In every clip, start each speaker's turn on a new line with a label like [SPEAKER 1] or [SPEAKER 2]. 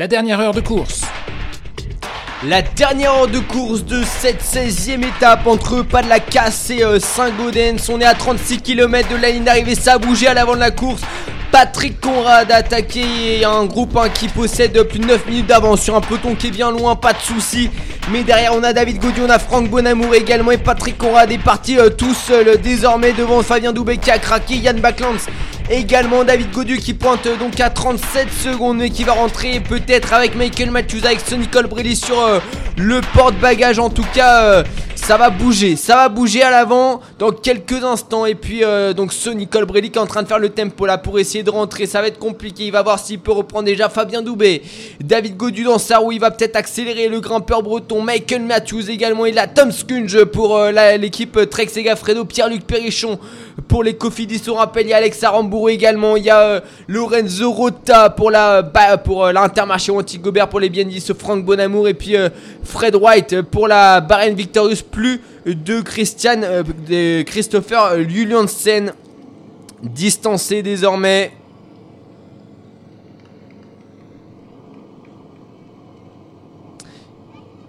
[SPEAKER 1] La dernière heure de course.
[SPEAKER 2] La dernière heure de course de cette 16e étape entre pas de la casse et euh, Saint-Gaudens. On est à 36 km de la ligne d'arrivée, ça a bougé à l'avant de la course. Patrick Conrad a attaqué un groupe hein, qui possède plus de 9 minutes d'avance sur un peloton qui est bien loin, pas de soucis. Mais derrière on a David Gaudier, on a Franck Bonamour également et Patrick Conrad est parti euh, tout seul désormais devant Fabien Doubet qui a craqué, Yann Backlands Également David Godu qui pointe donc à 37 secondes mais qui va rentrer peut-être avec Michael Matthews avec Sonny Colbrelli sur euh, le porte-bagages. En tout cas euh, ça va bouger, ça va bouger à l'avant dans quelques instants. Et puis euh, donc Sonny Colbrelli qui est en train de faire le tempo là pour essayer de rentrer, ça va être compliqué, il va voir s'il peut reprendre déjà Fabien Doubé, David Godu dans sa roue, il va peut-être accélérer le grimpeur breton, Michael Matthews également, il a Tom Skunge pour l'équipe Trek Segafredo, Pierre-Luc Perrichon pour les Cofidis on rappelle il y a Alex Arambourou également. Il y a euh, Lorenzo Rota pour la bah, pour euh, l'Intermarché Antigobert pour les BND Franck Bonamour et puis euh, Fred White pour la Bahrain Victorious plus de Christian de Christopher Juliansen. Distancé désormais.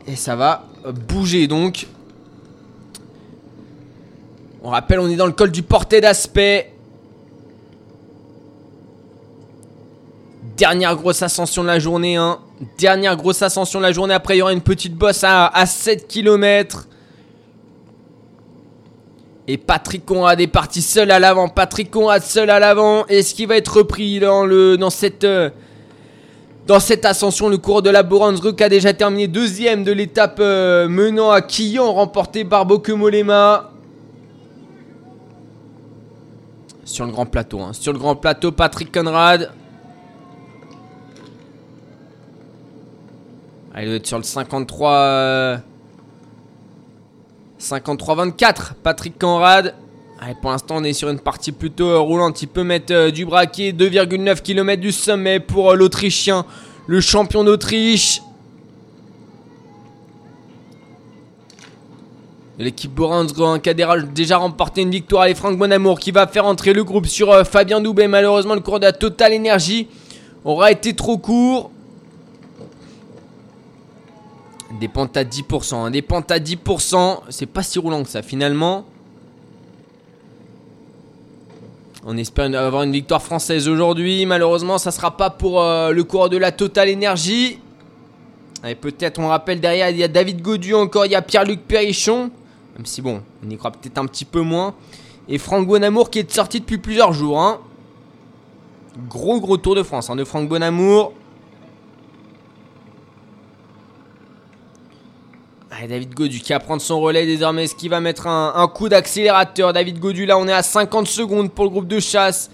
[SPEAKER 2] Et ça va bouger donc on rappelle, on est dans le col du porté d'aspect. Dernière grosse ascension de la journée. Hein. Dernière grosse ascension de la journée. Après, il y aura une petite bosse à, 7 km. Et Patrick Conrad est parti seul à l'avant. Patrick Conrad seul à l'avant. Est-ce qu'il va être repris dans, euh, cette ascension Le cours de la Boransruk a déjà terminé deuxième de l'étape euh, menant à Quillon, remporté par Bokemolema. Sur le grand plateau. Hein. Sur le grand plateau, Patrick Conrad. Ah, il doit être sur le 53. 53-24. Patrick Conrad. Allez, pour l'instant, on est sur une partie plutôt euh, roulante. Il peut mettre euh, du braquet. 2,9 km du sommet pour euh, l'Autrichien. Le champion d'Autriche. L'équipe Boransgro qui a déjà remporté une victoire. Et Franck Bonamour qui va faire entrer le groupe sur euh, Fabien Doubet. Malheureusement, le cours de la Total Énergie aura été trop court. Des pentes à 10%. Hein. Des pentes à 10%. C'est pas si roulant que ça finalement. On espère avoir une victoire française aujourd'hui. Malheureusement, ça sera pas pour euh, le cours de la Total Énergie. Et peut-être, on rappelle derrière, il y a David Godu encore, il y a Pierre-Luc Perrichon. Même si bon, on y croit peut-être un petit peu moins. Et Franck Bonamour qui est sorti depuis plusieurs jours. Hein. Gros gros tour de France hein, de Franck Bonamour. Allez, David Godu qui va prendre son relais désormais. Est-ce qu'il va mettre un, coup d'accélérateur David Godu là on est à 50 secondes pour le groupe de chasse.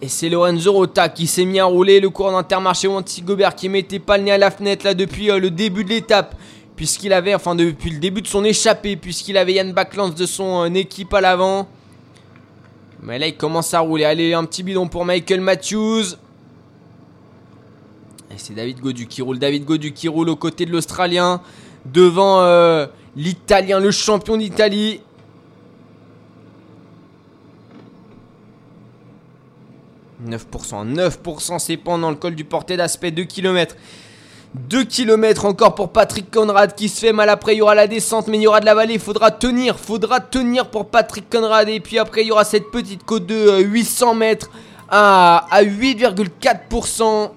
[SPEAKER 2] Et c'est Lorenzo Rota qui s'est mis à rouler le cours d'Intermarché Antigobert qui mettait pas le nez à la fenêtre là depuis euh, le début de l'étape puisqu'il avait, enfin depuis le début de son échappée, puisqu'il avait Yann Backlands de son euh, équipe à l'avant. Mais là, il commence à rouler. Allez, un petit bidon pour Michael Matthews. Et c'est David Godu qui roule. David Godu qui roule aux côtés de l'Australien. Devant euh, l'Italien, le champion d'Italie. « 9%, 9% c'est pendant le col du porté d'aspect 2 km. 2 km encore pour Patrick Conrad qui se fait mal. Après, il y aura la descente, mais il y aura de la vallée. Faudra tenir, faudra tenir pour Patrick Conrad. Et puis après, il y aura cette petite côte de 800 euh, mètres à, 8,4%.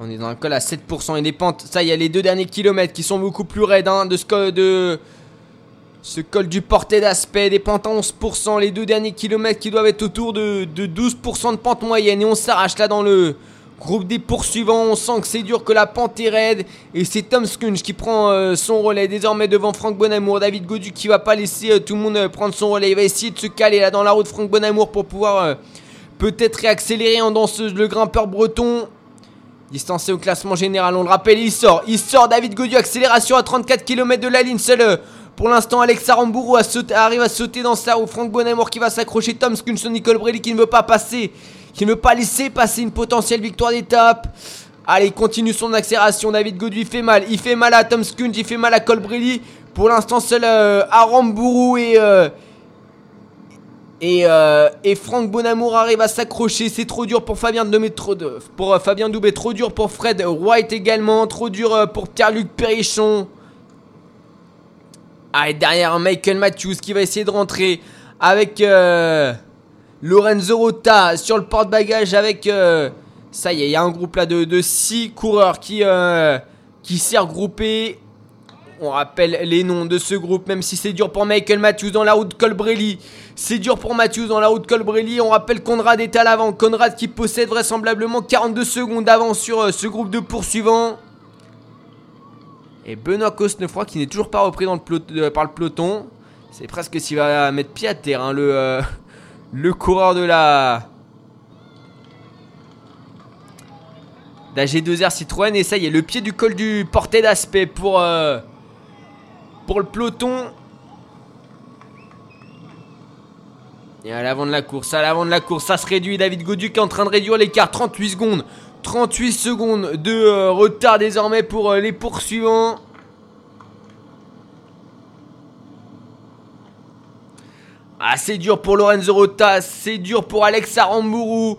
[SPEAKER 2] On est dans un col à 7% et des pentes. Ça, il y a les deux derniers kilomètres qui sont beaucoup plus raides hein, de ce de ce col du porté d'aspect. Des pentes à 11%. Les deux derniers kilomètres qui doivent être autour de, de 12% de pente moyenne. Et on s'arrache là dans le, Groupe des poursuivants, on sent que c'est dur, que la pente est raide. Et c'est Tom Skunge qui prend euh, son relais désormais devant Franck Bonamour. David Godu qui va pas laisser euh, tout le monde euh, prendre son relais. Il va essayer de se caler là dans la route Franck Bonamour pour pouvoir peut-être réaccélérer en danseuse le grimpeur breton. Distancé au classement général, on le rappelle, il sort. Il sort David Godu, accélération à 34 km de la ligne. Seul pour l'instant, Alex Aramburu arrive à sauter dans sa roue. Franck Bonamour qui va s'accrocher. Tom Skunge, Nicole Brelli qui ne veut pas passer qui ne veut pas laisser passer une potentielle victoire d'étape. Allez, il continue son accélération. David Godwin fait mal. Il fait mal à Tom Skunge, il fait mal à Colbrelli. Pour l'instant, seul euh, Aramburu et, euh, Et, euh, et Franck Bonamour arrive à s'accrocher. C'est trop dur pour Fabien Doubé, trop, pour euh, Fabien Doubé, trop dur pour Fred White également, trop dur euh, pour Pierre-Luc Perrichon. Et derrière Michael Matthews qui va essayer de rentrer avec Lorenzo Rota sur le porte-bagages avec. ça y est, il y a un groupe là de 6 coureurs qui, qui s'est regroupé. On rappelle les noms de ce groupe, même si c'est dur pour Michael Matthews dans la route Colbrelli. C'est dur pour Matthews dans la route Colbrelli. On rappelle Conrad est à l'avant. Conrad qui possède vraisemblablement 42 secondes d'avance sur euh, ce groupe de poursuivants. Et Benoît Cosnefroy qui n'est toujours pas repris dans le euh, par le peloton. C'est presque s'il va mettre pied à terre, hein, le, euh, le coureur de la. d'AG2R Citroën. Et ça y est, le pied du col du porté d'aspect pour pour le peloton. Et à l'avant de la course, à l'avant de la course, ça se réduit. David Godu qui est en train de réduire l'écart. 38 secondes. 38 secondes de euh, retard désormais pour euh, les poursuivants. Ah, c'est dur pour Lorenzo Rota, c'est dur pour Alex Aramburu.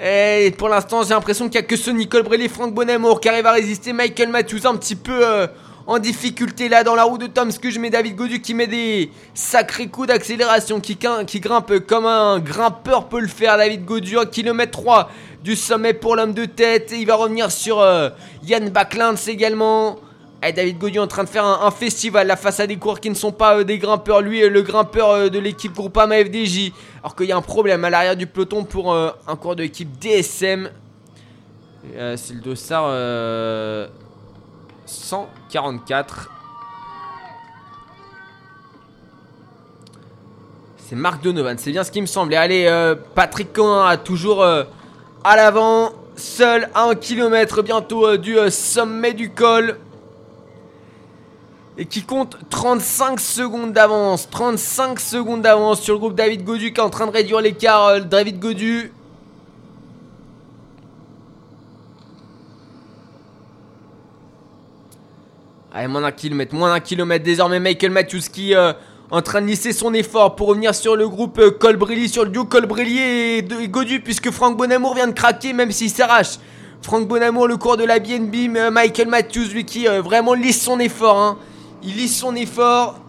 [SPEAKER 2] Et pour l'instant, j'ai l'impression qu'il n'y a que ce Nicole Brelli, Franck Bonamour qui arrive à résister. Michael Matthews un petit peu euh, en difficulté là dans la roue de Tom que je mets David Godu qui met des sacrés coups d'accélération, qui, grimpe comme un grimpeur peut le faire. David Godu, 1 km 3 du sommet pour l'homme de tête. Et il va revenir sur euh, Yann Backlund également. David Godu en train de faire un, festival là face à des coureurs qui ne sont pas euh, des grimpeurs. Lui, le grimpeur euh, de l'équipe Groupama FDJ. Alors qu'il y a un problème à l'arrière du peloton pour un coureur de l'équipe DSM. C'est le dossard. 144. C'est Marc Donovan, c'est bien ce qui me semblait. Allez, euh, Patrick Cohen toujours euh, à l'avant, seul à 1 km bientôt euh, du sommet du col. Et qui compte 35 secondes d'avance. 35 secondes d'avance sur le groupe David Godu qui est en train de réduire l'écart. David Godu Moins d'un kilomètre, moins d'un kilomètre. Désormais, Michael Matthews qui euh, en train de lisser son effort pour revenir sur le groupe euh, sur le duo Colbrelli et, Godu, puisque Franck Bonamour vient de craquer, même s'il s'arrache. Franck Bonamour, le cours de la BNB, euh, Michael Matthews, lui qui vraiment lisse son effort. Hein. Il lisse son effort.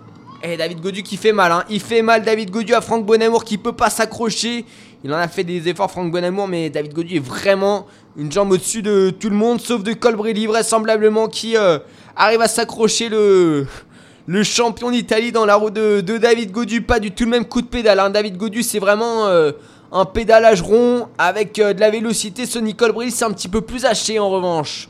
[SPEAKER 2] Et David Godu qui fait mal, hein. il fait mal David Godu à Franck Bonamour qui peut pas s'accrocher. Il en a fait des efforts Franck Bonamour, mais David Godu est vraiment une jambe au-dessus de tout le monde, sauf de Colbrelli vraisemblablement qui arrive à s'accrocher le, champion d'Italie dans la roue de, David Godu. Pas du tout le même coup de pédale. Hein. David Godu, c'est vraiment euh, un pédalage rond avec euh, de la vélocité. Ce Nicole Brill, c'est un petit peu plus haché en revanche.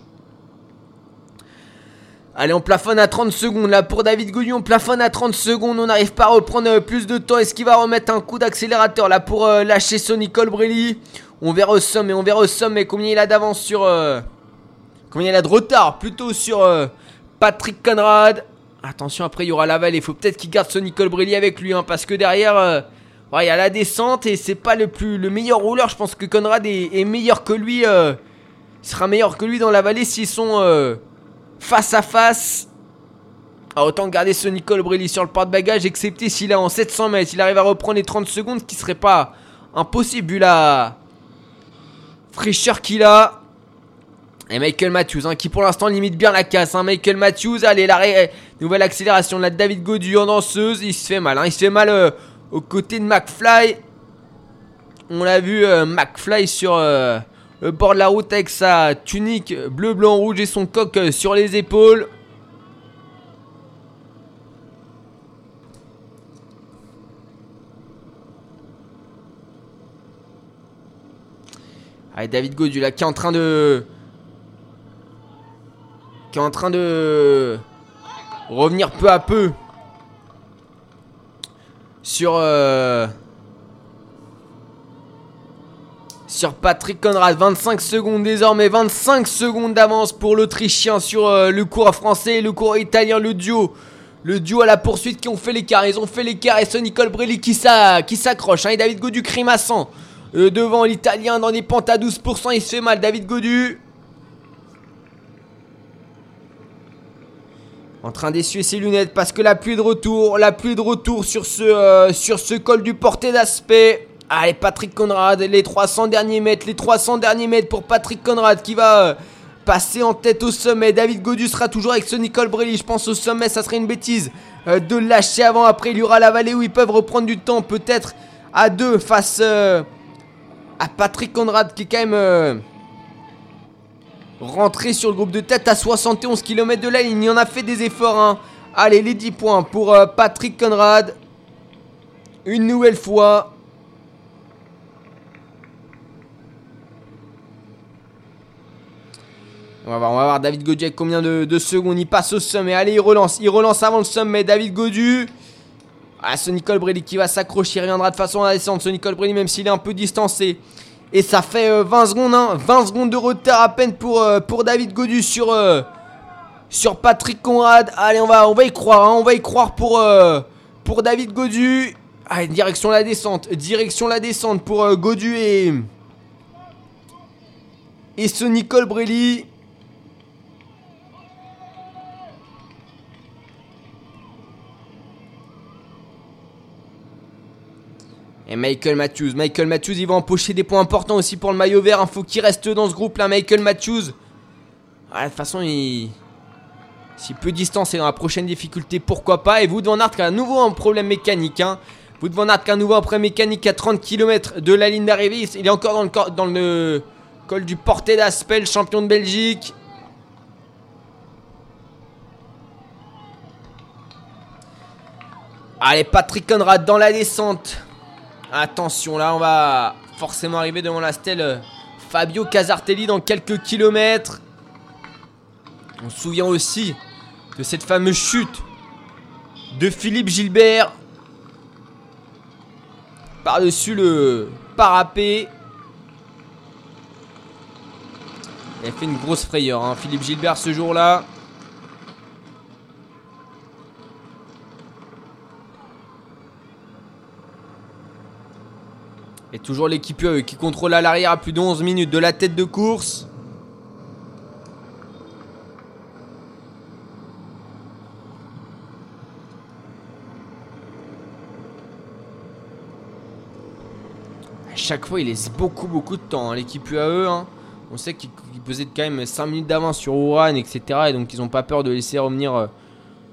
[SPEAKER 2] Allez, on plafonne à 30 secondes. Là, pour David Godu, on plafonne à 30 secondes. On n'arrive pas à reprendre euh, plus de temps. Est-ce qu'il va remettre un coup d'accélérateur là pour lâcher ce Nicole Brilly On verra au sommet. On verra au sommet combien il a d'avance sur. combien il a de retard plutôt sur Patrick Conrad. Attention, après, il y aura Laval. Il faut peut-être qu'il garde ce Nicole Brilly avec lui. Hein, parce que derrière, euh, il y a la descente. Et c'est pas le, plus, le meilleur rouleur. Je pense que Conrad est, meilleur que lui. Euh, il sera meilleur que lui dans la vallée s'ils sont euh, face à face. Ah, autant garder ce Nicole Brilly sur le porte-bagages. Excepté s'il est en 700 mètres. Il arrive à reprendre les 30 secondes. Ce qui serait pas impossible vu fraîcheur qu'il a. Et Michael Matthews, hein, qui pour l'instant limite bien la casse. Hein. Michael Matthews, allez, l'arrêt, nouvelle accélération de la David Godu en danseuse. Il se fait mal, hein. il se fait mal euh, aux de McFly. On l'a vu, euh, McFly sur euh, le bord de la route avec sa tunique bleu, blanc, rouge et son coq sur les épaules. Allez, David Godu là qui est en train de qui est en train de revenir peu à peu sur euh, sur Patrick Conrad. 25 secondes désormais 25 secondes d'avance pour l'Autrichien sur euh, le cours français le cours italien le duo le duo à la poursuite qui ont fait l'écart. Ils ont fait l'écart et ce Nicole Brelli qui s'accroche. Et David Godu crimassant euh, devant l'italien dans des pentes à 12% il se fait mal David Godu En train d'essuyer ses lunettes parce que la pluie de retour, la pluie de retour sur ce, euh, col du porté d'aspect. Allez, Patrick Conrad, les 300 derniers mètres, les 300 derniers mètres pour Patrick Conrad qui va euh, passer en tête au sommet. David Godu sera toujours avec ce Nicole Brelli. Je pense au sommet, ça serait une bêtise euh, de lâcher avant. Après, il y aura la vallée où ils peuvent reprendre du temps, peut-être à deux face à Patrick Conrad qui est quand même Rentré sur le groupe de tête à 71 km de la ligne. Il en a fait des efforts. Hein. Allez, les 10 points pour euh, Patrick Conrad. Une nouvelle fois. On va voir, on va voir David Godu avec combien de, secondes il passe au sommet. Allez, il relance. Il relance avant le sommet. David Godu. Ah, ce Nicole Brady qui va s'accrocher. Reviendra de façon à descendre. Ce Nicole Brady, même s'il est un peu distancé. Et ça fait 20 euh, secondes, hein, 20 secondes de retard à peine pour, euh, David Godu sur, euh, sur Patrick Conrad. Allez, on va, on va y croire, hein, on va y croire pour, pour David Godu. Allez, direction la descente, direction la descente pour Godu et, et ce Nicole Brelli. Et Michael Matthews. Michael Matthews, il va empocher des points importants aussi pour le maillot vert. Il faut qu'il reste dans ce groupe là, Michael Matthews. de toute façon, il. S'il peut distancer dans la prochaine difficulté, pourquoi pas. Et Wood Van Aert qui a à nouveau un problème mécanique. Hein. Wood Van Aert qui a à nouveau un problème mécanique à 30 km de la ligne d'arrivée. Il est encore dans le, dans le col du Porté d'Aspel, champion de Belgique. Allez, Patrick Conrad dans la descente. Attention, là, on va forcément arriver devant la stèle euh, Fabio Casartelli dans quelques kilomètres. On se souvient aussi de cette fameuse chute de Philippe Gilbert par-dessus le parapet. Il a fait une grosse frayeur, hein, Philippe Gilbert, ce jour-là. Toujours l'équipe UE qui contrôle à l'arrière à plus de 11 minutes de la tête de course. À chaque fois, il laisse beaucoup, beaucoup de temps, hein, l'équipe UAE. Hein. On sait qu'ils possèdent quand même 5 minutes d'avance sur Ouran, etc. Et donc, ils n'ont pas peur de laisser revenir euh,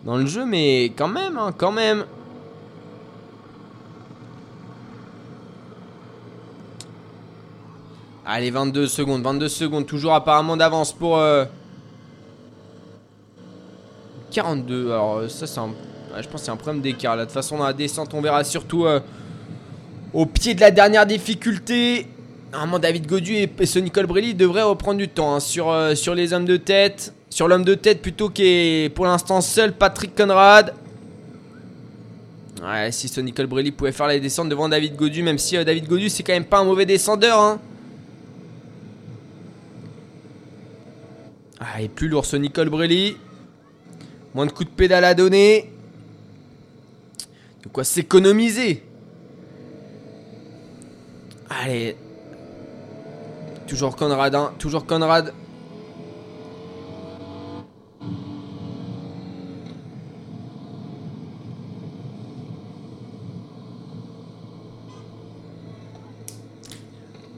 [SPEAKER 2] dans le jeu. Mais quand même, hein, quand même. Allez, 22 secondes, 22 secondes, toujours apparemment d'avance pour... 42, euh, alors euh, ça c'est un... je pense c'est un problème d'écart là. De toute façon dans la descente on verra surtout euh, au pied de la dernière difficulté. Normalement David Godu et ce Nicole Brelli devraient reprendre du temps hein, sur, les hommes de tête. Sur l'homme de tête plutôt qu'est pour l'instant seul Patrick Conrad. Ouais, si ce Nicole Brelli pouvait faire la descente devant David Godu, même si David Godu c'est quand même pas un mauvais descendeur. Hein. Ah, plus lourd ce Nicole Brelli. Moins de coups de pédale à donner. De quoi s'économiser. Allez. Toujours Conrad, hein. Toujours Conrad.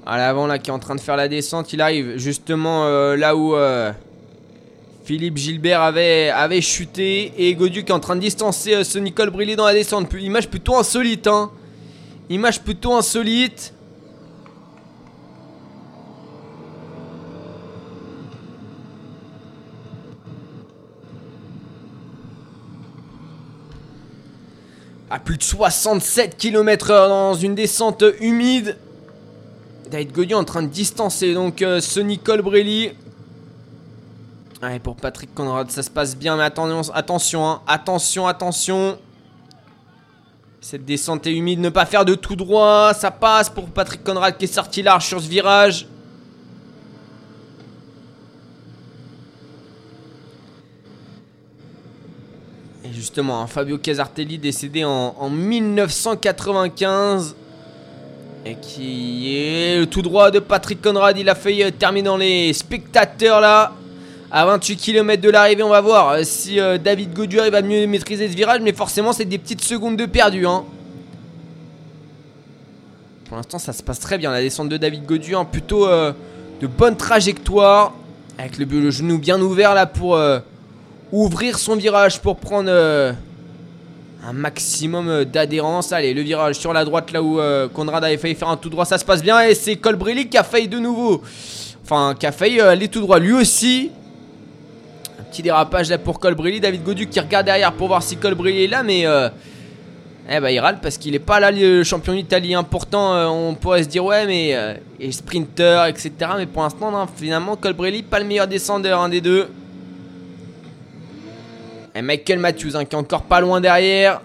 [SPEAKER 2] À l'avant là qui est en train de faire la descente, il arrive justement euh, là où euh, Philippe Gilbert avait, chuté et Godu qui est en train de distancer euh, ce Nicole Brillet dans la descente. Image plutôt insolite. Hein. Image plutôt insolite. À plus de 67 km/h dans une descente humide. David Godu en train de distancer donc euh, ce Nicole Brelli. Allez, pour Patrick Conrad, ça se passe bien, mais attention, attention, hein. attention, attention. Cette descente est humide, ne pas faire de tout droit, ça passe pour Patrick Conrad qui est sorti large sur ce virage. Et justement, hein, Fabio Casartelli décédé en, en 1995 et qui est tout droit de Patrick Conrad. Il a failli terminer dans les spectateurs là à 28 km de l'arrivée. On va voir euh, si euh, David Godu va mieux maîtriser ce virage. Mais forcément, c'est des petites secondes de perdu. Hein. Pour l'instant, ça se passe très bien. La descente de David Godu, hein, plutôt euh, de bonne trajectoire. Avec le, genou bien ouvert là pour ouvrir son virage pour prendre un maximum d'adhérence. Allez, le virage sur la droite là où Conrad avait failli faire un tout droit. Ça se passe bien. Et c'est Colbrelli qui a failli de nouveau. Enfin, qui a failli aller tout droit lui aussi. Petit dérapage là pour Colbrelli. David Godu qui regarde derrière pour voir si Colbrelli est là, mais euh, eh ben, il râle parce qu'il est pas là, le champion d'Italie important. Euh, on pourrait se dire, ouais, mais euh, et sprinter, etc. Mais pour l'instant, finalement, Colbrelli, pas le meilleur descendeur, des deux. Et Michael Matthews hein, qui est encore pas loin derrière.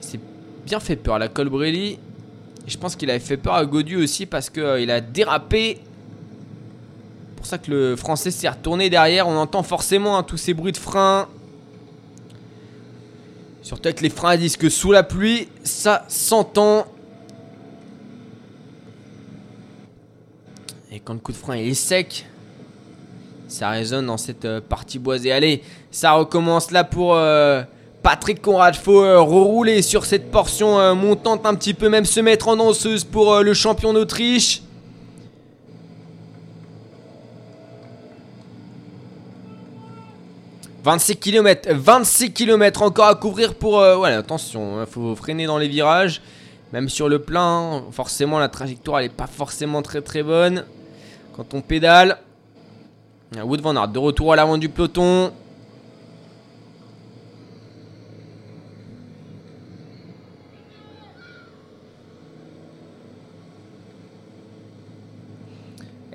[SPEAKER 2] C'est bien fait peur la Colbrelli je pense qu'il avait fait peur à Godu aussi parce qu'il euh, a dérapé. Pour ça que le français s'est retourné derrière. On entend forcément hein, tous ces bruits de frein. Surtout avec les freins à disque sous la pluie, ça s'entend. Et quand le coup de frein est sec, ça résonne dans cette euh, partie boisée. Allez, ça recommence là pour euh, Patrick Conrad, faut euh, rerouler sur cette portion euh, montante un petit peu, même se mettre en danseuse pour euh, le champion d'Autriche. « 26 km, 26 km encore à couvrir pour... voilà, attention, il hein, faut freiner dans les virages. Même sur le plein, forcément la trajectoire elle est pas forcément très très bonne. Quand on pédale. Wood Van Aert de retour à l'avant du peloton.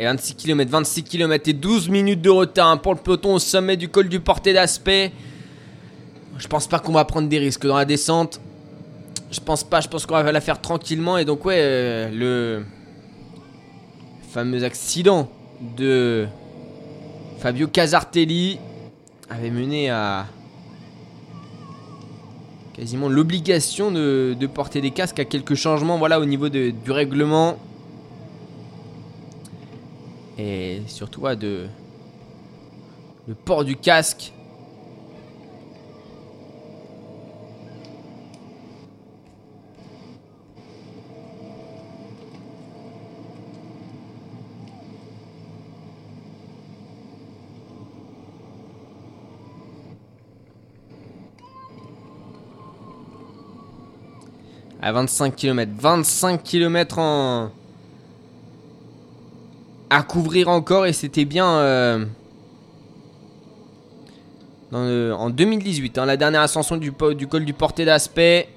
[SPEAKER 2] Et 26 km, 26 km et 12 minutes de retard hein, pour le peloton au sommet du col du porté d'aspect. Je pense pas qu'on va prendre des risques dans la descente. Je pense pas, je pense qu'on va la faire tranquillement. Et donc ouais, euh, le fameux accident de Fabio Casartelli avait mené à quasiment l'obligation de, porter des casques à quelques changements voilà, au niveau du règlement et surtout de le port du casque. À 25 km. 25 km en à couvrir encore et c'était bien euh, en 2018, hein, la dernière ascension du, col du porté d'aspect.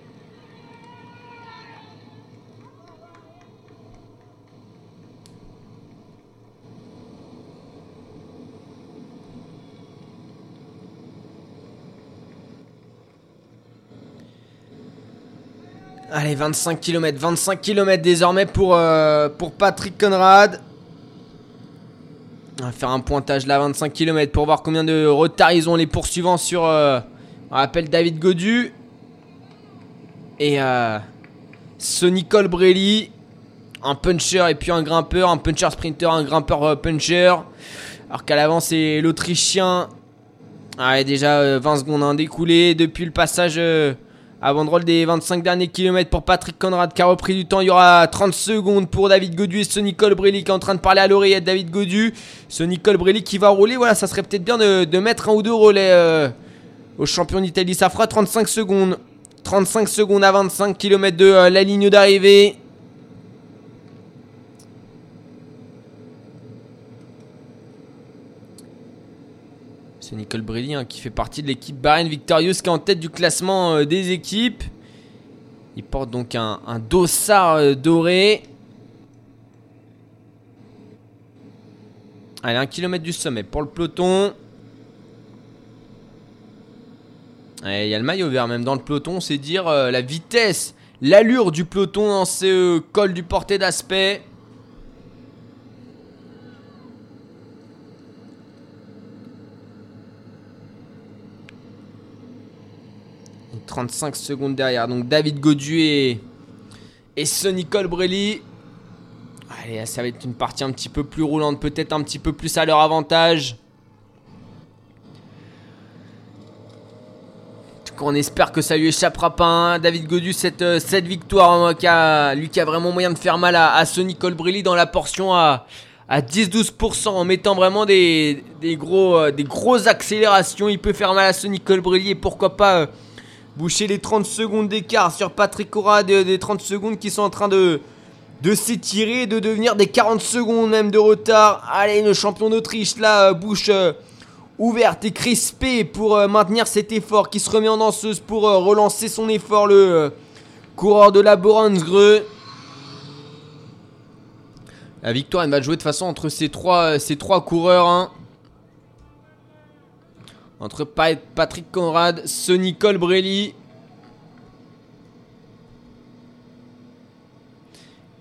[SPEAKER 2] Allez, 25 km, 25 km désormais pour, euh, pour Patrick Conrad. On va faire un pointage là, 25 km pour voir combien de retard ils ont les poursuivants sur, euh, on rappelle David Godu. Et euh, Sonny Colbrelli, un puncher et puis un grimpeur, un puncher sprinter, un grimpeur euh, puncher. Alors qu'à l'avant c'est l'Autrichien. Ah, déjà 20 secondes à découlé depuis le passage avant de des 25 derniers kilomètres pour Patrick Conrad qui a repris du temps. Il y aura 30 secondes pour David Godu et Sonny Colbrelli qui est en train de parler à l'oreillette. David Godu, Sonny Colbrelli qui va rouler. Voilà, ça serait peut-être bien de, mettre un ou deux relais euh, au champion d'Italie. Ça fera 35 secondes. 35 secondes à 25 km de euh, la ligne d'arrivée. C'est Nicole Brilly hein, qui fait partie de l'équipe Bahrain Victorious qui est en tête du classement euh, des équipes. Il porte donc un, dossard euh, doré. Allez, un kilomètre du sommet pour le peloton. Il y a le maillot vert même dans le peloton, c'est dire euh, la vitesse, l'allure du peloton dans ce col du porté d'aspect. 35 secondes derrière. Donc David Godu et et Sonny Colbrelli. Allez, ça va être une partie un petit peu plus roulante, peut-être un petit peu plus à leur avantage. On espère que ça lui échappera pas. Hein. David Godu, cette, euh, cette victoire, hein, lui qui a vraiment moyen de faire mal à, Sonny Colbrelli dans la portion à, à 10-12% en mettant vraiment des, gros, euh, grosses accélérations. Il peut faire mal à Sonny Colbrelli et pourquoi pas euh, boucher les 30 secondes d'écart sur Patrick Cora, des, 30 secondes qui sont en train de, de s'étirer, de devenir des 40 secondes même de retard. Allez, le champion d'Autriche là, bouche ouverte et crispée pour euh, maintenir cet effort qui se remet en danseuse pour euh, relancer son effort le euh, coureur de la Boransgreux. La victoire elle va jouer de façon entre ces trois, ces trois coureurs. Hein. Entre Patrick Conrad, Sonny Colbrelli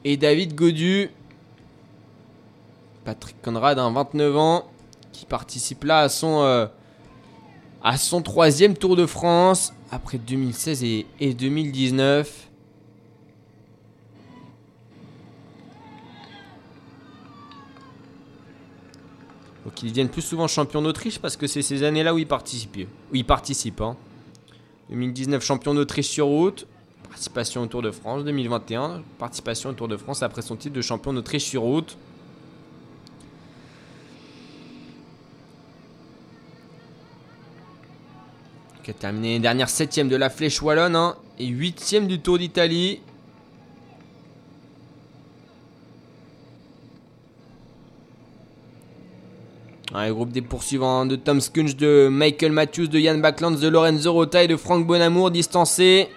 [SPEAKER 2] et David Godu. Patrick Conrad, 29 ans qui participe là à son, euh, à son troisième Tour de France après 2016 et, 2019. Donc ils deviennent plus souvent champion d'Autriche parce que c'est ces années-là où ils participent. Où ils participent 2019 hein. champion d'Autriche sur route, participation au Tour de France. 2021 participation au Tour de France après son titre de champion d'Autriche sur route. qui a terminé dernière septième de la Flèche Wallonne hein, et huitième du Tour d'Italie. Le groupe des poursuivants de Tom Skunch, de Michael Matthews, de Yann Backlands, de Lorenzo Rota et de Franck Bonamour distancés.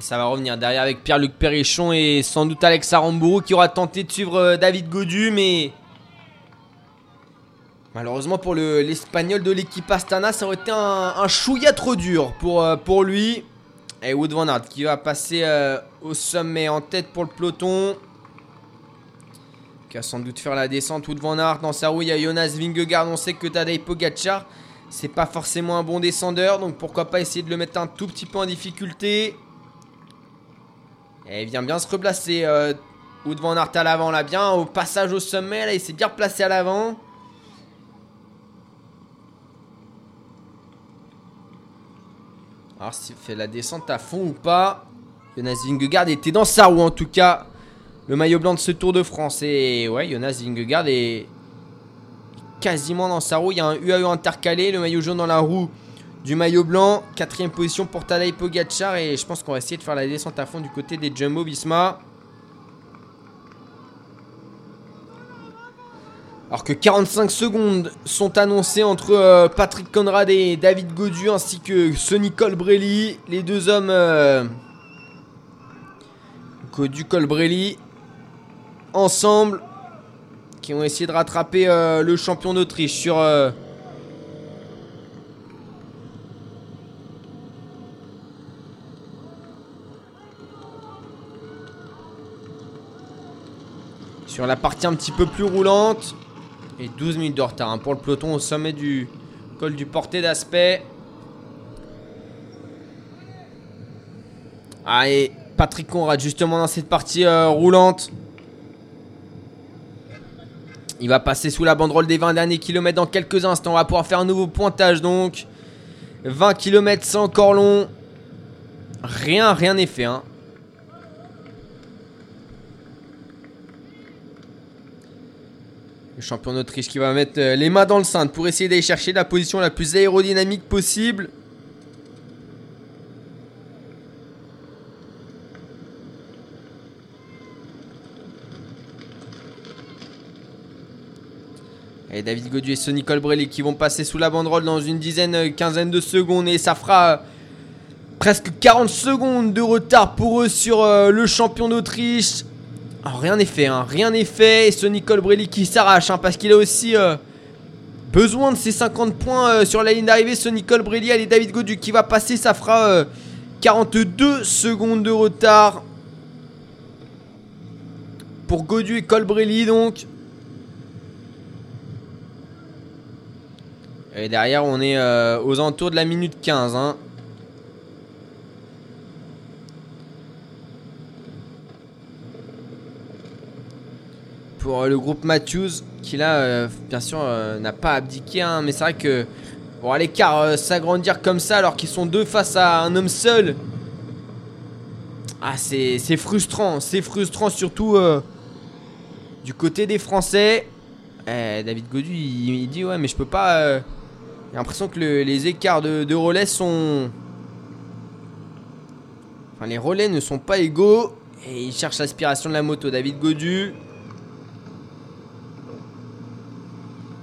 [SPEAKER 2] ça va revenir derrière avec Pierre-Luc Perrichon et sans doute Alex Aramburu qui aura tenté de suivre euh, David Godu, mais malheureusement pour l'Espagnol de l'équipe Astana, ça aurait été un, chouïa trop dur pour, euh, lui. Et Wood Van Aert qui va passer euh, au sommet en tête pour le peloton. Qui va sans doute faire la descente. Wood Van Aert dans sa roue, il y a Jonas Vingegaard. On sait que Tadej Pogacar, c'est pas forcément un bon descendeur. Donc pourquoi pas essayer de le mettre un tout petit peu en difficulté. Et il vient bien se replacer. Euh, ou devant Art à l'avant là, bien au passage au sommet là, il s'est bien replacé à l'avant. Alors s'il fait la descente à fond ou pas. Jonas Vingegaard était dans sa roue en tout cas. Le maillot blanc de ce Tour de France. Et ouais, Jonas Vingegaard est quasiment dans sa roue. Il y a un UAE intercalé, le maillot jaune dans la roue du maillot blanc. Quatrième position pour Tadej Pogacar. Et je pense qu'on va essayer de faire la descente à fond du côté des Jumbo Visma. Alors que 45 secondes sont annoncées entre euh, Patrick Conrad et David Godu ainsi que Sonny Colbrelli. Les deux hommes euh, Godu Colbrelli ensemble qui ont essayé de rattraper euh, le champion d'Autriche sur Sur la partie un petit peu plus roulante. Et 12 minutes de retard hein, pour le peloton au sommet du col du porté d'aspect. Allez, Patrick Conrad justement dans cette partie euh, roulante. Il va passer sous la banderole des 20 derniers kilomètres dans quelques instants. On va pouvoir faire un nouveau pointage donc. 20 km, c'est encore long. Rien, rien n'est fait. Hein. Le champion d'Autriche qui va mettre euh, les mains dans le cintre pour essayer d'aller chercher la position la plus aérodynamique possible. Et David Godu et Sonny Colbrelli qui vont passer sous la banderole dans une dizaine, euh, quinzaine de secondes. Et ça fera euh, presque 40 secondes de retard pour eux sur le champion d'Autriche rien n'est fait, hein. rien n'est fait. Et ce Nicole Brelli qui s'arrache, hein, parce qu'il a aussi euh, besoin de ses 50 points euh, sur la ligne d'arrivée. Ce Nicole Brelli, allez, David Godu qui va passer, ça fera 42 secondes de retard pour Godu et Colbrelli donc. Et derrière on est euh, aux alentours de la minute 15. Hein. Pour euh, le groupe Matthews qui là euh, bien sûr n'a pas abdiqué. Hein, mais c'est vrai que bon, l'écart s'agrandir comme ça alors qu'ils sont deux face à un homme seul. Ah c'est frustrant. C'est frustrant surtout du côté des Français, eh, David Godu, il, dit ouais, mais je peux pas. Euh, j'ai l'impression que les écarts de, relais sont. Enfin, les relais ne sont pas égaux. Et il cherche l'aspiration de la moto. David Godu.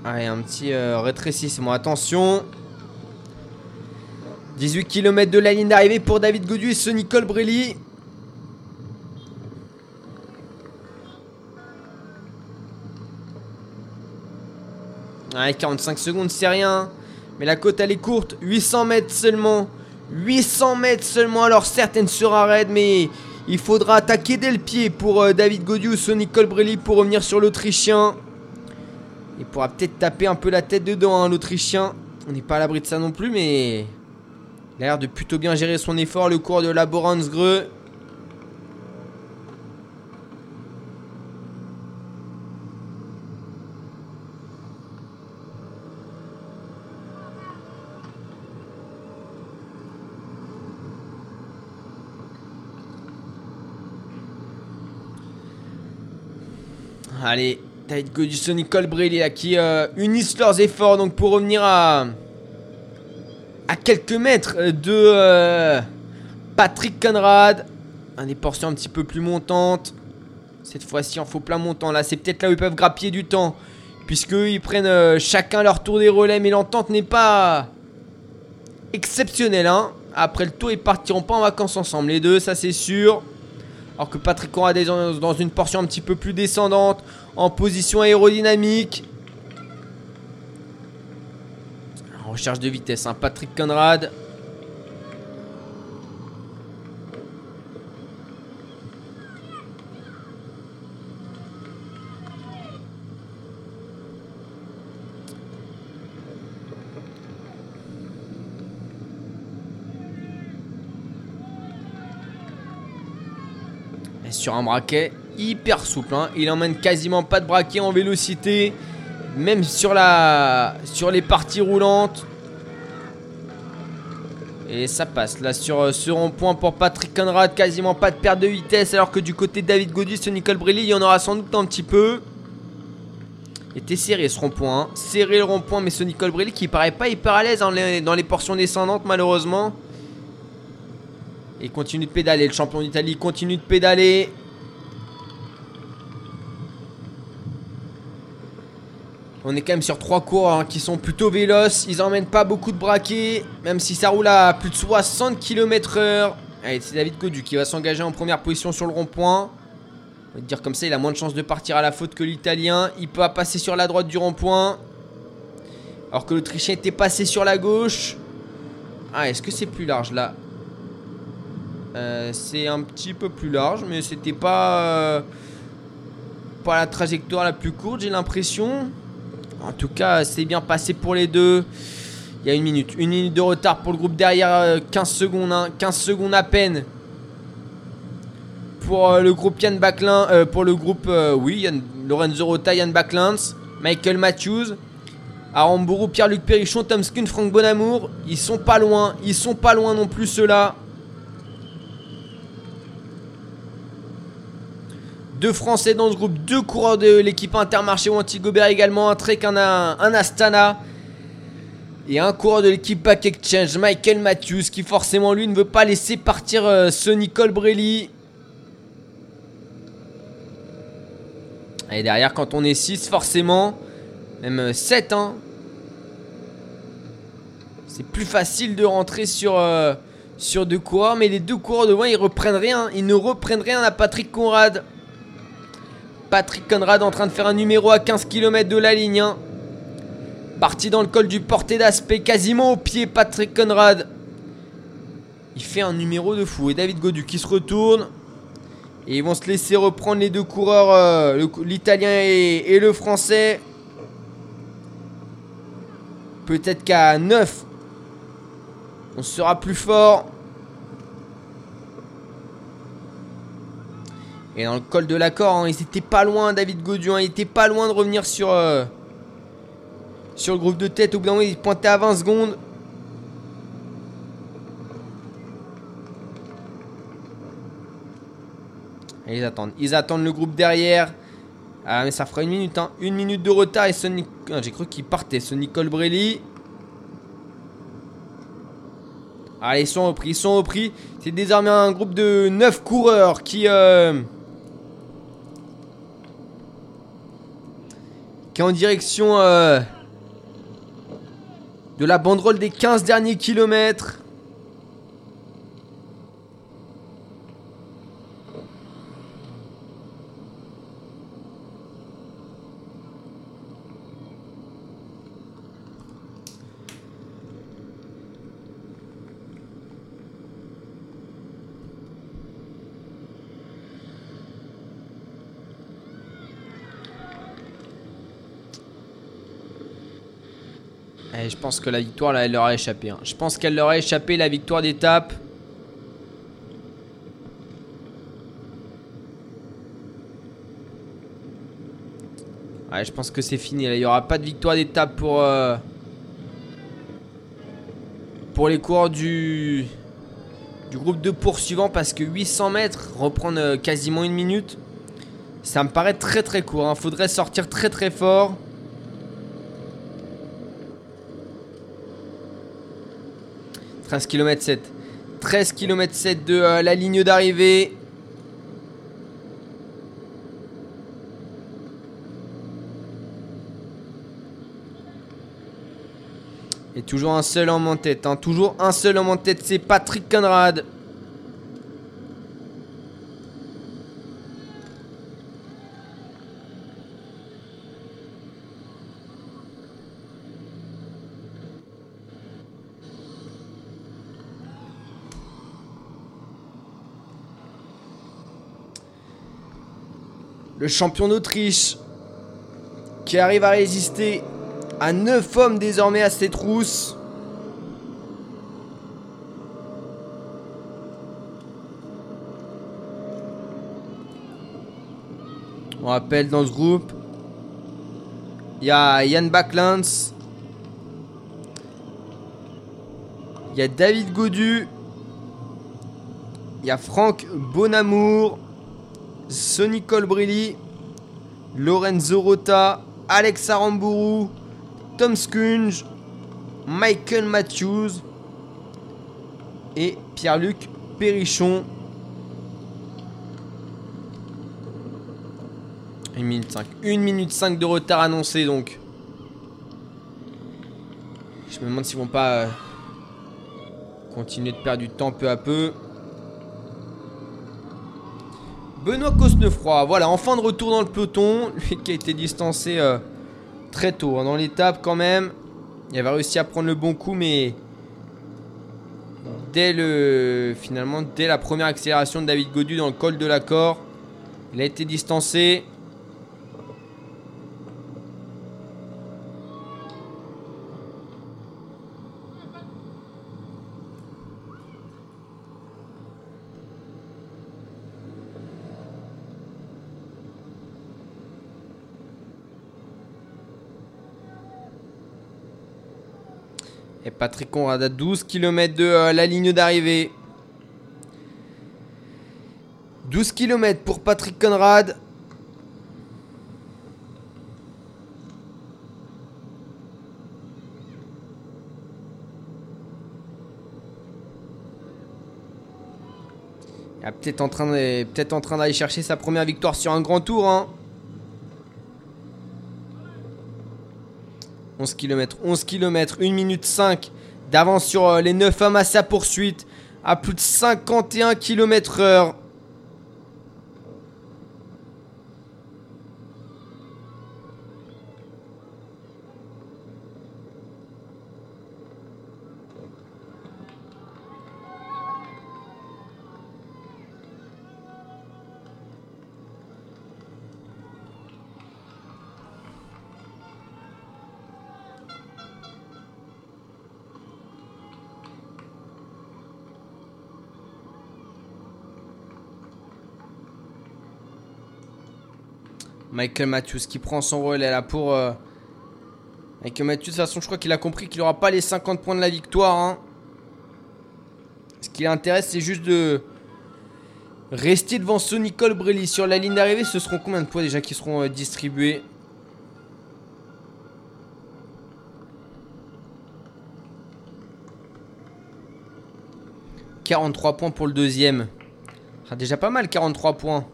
[SPEAKER 2] Allez, un petit euh, rétrécissement. Attention. 18 km de la ligne d'arrivée pour David Godu et Sonny Colbrelli. Ouais, 45 secondes, c'est rien. Mais la côte, elle est courte. 800 mètres seulement. 800 mètres seulement. Alors, certes, elle sera raide, mais il faudra attaquer dès le pied pour euh, David Godius Nicole Colbrelli pour revenir sur l'Autrichien. Il pourra peut-être taper un peu la tête dedans, hein, l'Autrichien. On n'est pas à l'abri de ça non plus, mais il a l'air de plutôt bien gérer son effort. Le cours de la Boransgreux. Allez, David Godusson, Nicole Brelli qui euh, unissent leurs efforts donc pour revenir à à quelques mètres de euh, Patrick Conrad. Un des portions un petit peu plus montantes. Cette fois-ci en faux plein montant. Là, c'est peut-être là où ils peuvent grappiller du temps. Puisqu'ils prennent euh, chacun leur tour des relais. Mais l'entente n'est pas exceptionnelle. Hein. Après le tour, ils partiront pas en vacances ensemble. Les deux, ça c'est sûr. Alors que Patrick Conrad est dans une portion un petit peu plus descendante, en position aérodynamique. Recherche de vitesse, hein. Patrick Conrad. sur un braquet hyper souple. Hein. Il emmène quasiment pas de braquet en vélocité. Même sur, la, sur les parties roulantes. Et ça passe là sur euh, ce rond-point pour Patrick Conrad. Quasiment pas de perte de vitesse. Alors que du côté de David Godus et Nicole Brilly, il y en aura sans doute un petit peu. Était serré ce rond-point. Hein. Serré le rond-point, mais ce Nicole Brilly qui paraît pas hyper à l'aise dans les, dans les portions descendantes malheureusement. Il continue de pédaler. Le champion d'Italie continue de pédaler. On est quand même sur trois cours hein, qui sont plutôt véloces. Ils emmènent pas beaucoup de braquets. Même si ça roule à plus de 60 km h Allez, c'est David Codu qui va s'engager en première position sur le rond-point. On va dire comme ça, il a moins de chances de partir à la faute que l'Italien. Il peut passer sur la droite du rond-point. Alors que l'Autrichien était passé sur la gauche. Ah, est-ce que c'est plus large là? Euh, C'est un petit peu plus large, mais c'était pas... Euh, pas la trajectoire la plus courte, j'ai l'impression. En tout cas, c'est bien passé pour les deux. Il y a une minute. Une minute de retard pour le groupe derrière. 15 euh, secondes. 15 hein. secondes à peine. Pour euh, le groupe Yann Backlin. Euh, pour le groupe, oui, Yann, Lorenzo Rota, Yann Backlins. Michael Matthews. Aramburu, Pierre-Luc Perrichon, Tom Skun, Franck Bonamour. Ils sont pas loin. Ils sont pas loin non plus ceux-là. Deux Français dans ce groupe, deux coureurs de l'équipe Intermarché ou Antigobert également, un Trek, un, Astana. Et un coureur de l'équipe Back Exchange, Michael Matthews, qui forcément lui ne veut pas laisser partir euh, ce Nicole Brelli. Et derrière, quand on est 6, forcément, même 7, euh, hein, c'est plus facile de rentrer sur, euh, sur deux coureurs. Mais les deux coureurs devant, ils reprennent rien. Ils ne reprennent rien à Patrick Conrad. Patrick Conrad en train de faire un numéro à 15 km de la ligne. Hein. Parti dans le col du porté d'aspect, quasiment au pied, Patrick Conrad. Il fait un numéro de fou. Et David Godu qui se retourne. Et ils vont se laisser reprendre les deux coureurs, euh, l'italien et, le français. Peut-être qu'à 9, on sera plus fort. Et dans le col de l'accord, hein, ils étaient pas loin, David Gaudieu. Hein, il était pas loin de revenir sur, euh, sur le groupe de tête. Au bout d'un moment, il pointait à 20 secondes. ils attendent. Ils attendent le groupe derrière. Ah, mais ça fera une minute, hein. Une minute de retard et Sonny... Ah, j'ai cru qu'il partait, Sonny Colbrelli. Allez, ils sont repris, ils sont repris. C'est désormais un groupe de 9 coureurs qui... Euh... Qui est en direction... Euh... De la banderole des 15 derniers kilomètres. Je pense que la victoire, là, elle leur a échappé. Hein. Je pense qu'elle leur a échappé, la victoire d'étape. Ouais, je pense que c'est fini. il n'y aura pas de victoire d'étape pour... Euh, pour les coureurs du... Du groupe de poursuivants parce que 800 mètres reprendre euh, quasiment une minute. Ça me paraît très très court. Il hein. Faudrait sortir très très fort. 13 km 7. 13 km 7 de euh, la ligne d'arrivée. Et toujours un seul homme en tête. Hein. Toujours un seul homme en tête, c'est Patrick Conrad. Le champion d'Autriche, qui arrive à résister à 9 hommes désormais à ses trousses. On rappelle dans ce groupe, il y a Yann Backlands, il y a David Godu, il y a Franck Bonamour, Sonny Colbrelli, Lorenzo Rota, Alex Aramburu, Tom Skunge, Michael Matthews et Pierre-Luc Perrichon. 1 minute 5. 1 minute 5 de retard annoncé donc. Je me demande s'ils vont pas euh, continuer de perdre du temps peu à peu. Benoît Cosnefroy, voilà, enfin de retour dans le peloton. Lui qui a été distancé euh, très tôt hein, dans l'étape quand même. Il avait réussi à prendre le bon coup, mais dès le finalement dès la première accélération de David Godu dans le col de l'accord, il a été distancé. Et Patrick Conrad à 12 km de euh, la ligne d'arrivée. 12 km pour Patrick Conrad. Il est peut-être en train d'aller chercher sa première victoire sur un grand tour. Hein. 11 km, 11 km, 1 minute 5 d'avance sur euh, les 9 hommes à sa poursuite. À plus de 51 km Michael Matthews qui prend son relais là pour... Euh, Michael Matthews, de toute façon, je crois qu'il a compris qu'il n'aura pas les 50 points de la victoire. Hein. Ce qui l'intéresse, c'est juste de rester devant Nicole Brelli. Sur la ligne d'arrivée, ce seront combien de points déjà qui seront euh, distribués? 43 points pour le deuxième. Ah, déjà pas mal, 43 points.